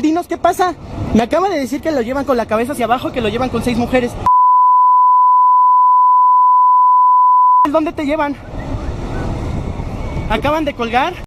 Dinos qué pasa. Me acaba de decir que lo llevan con la cabeza hacia abajo, que lo llevan con seis mujeres. ¿Dónde te llevan? ¿Acaban de colgar?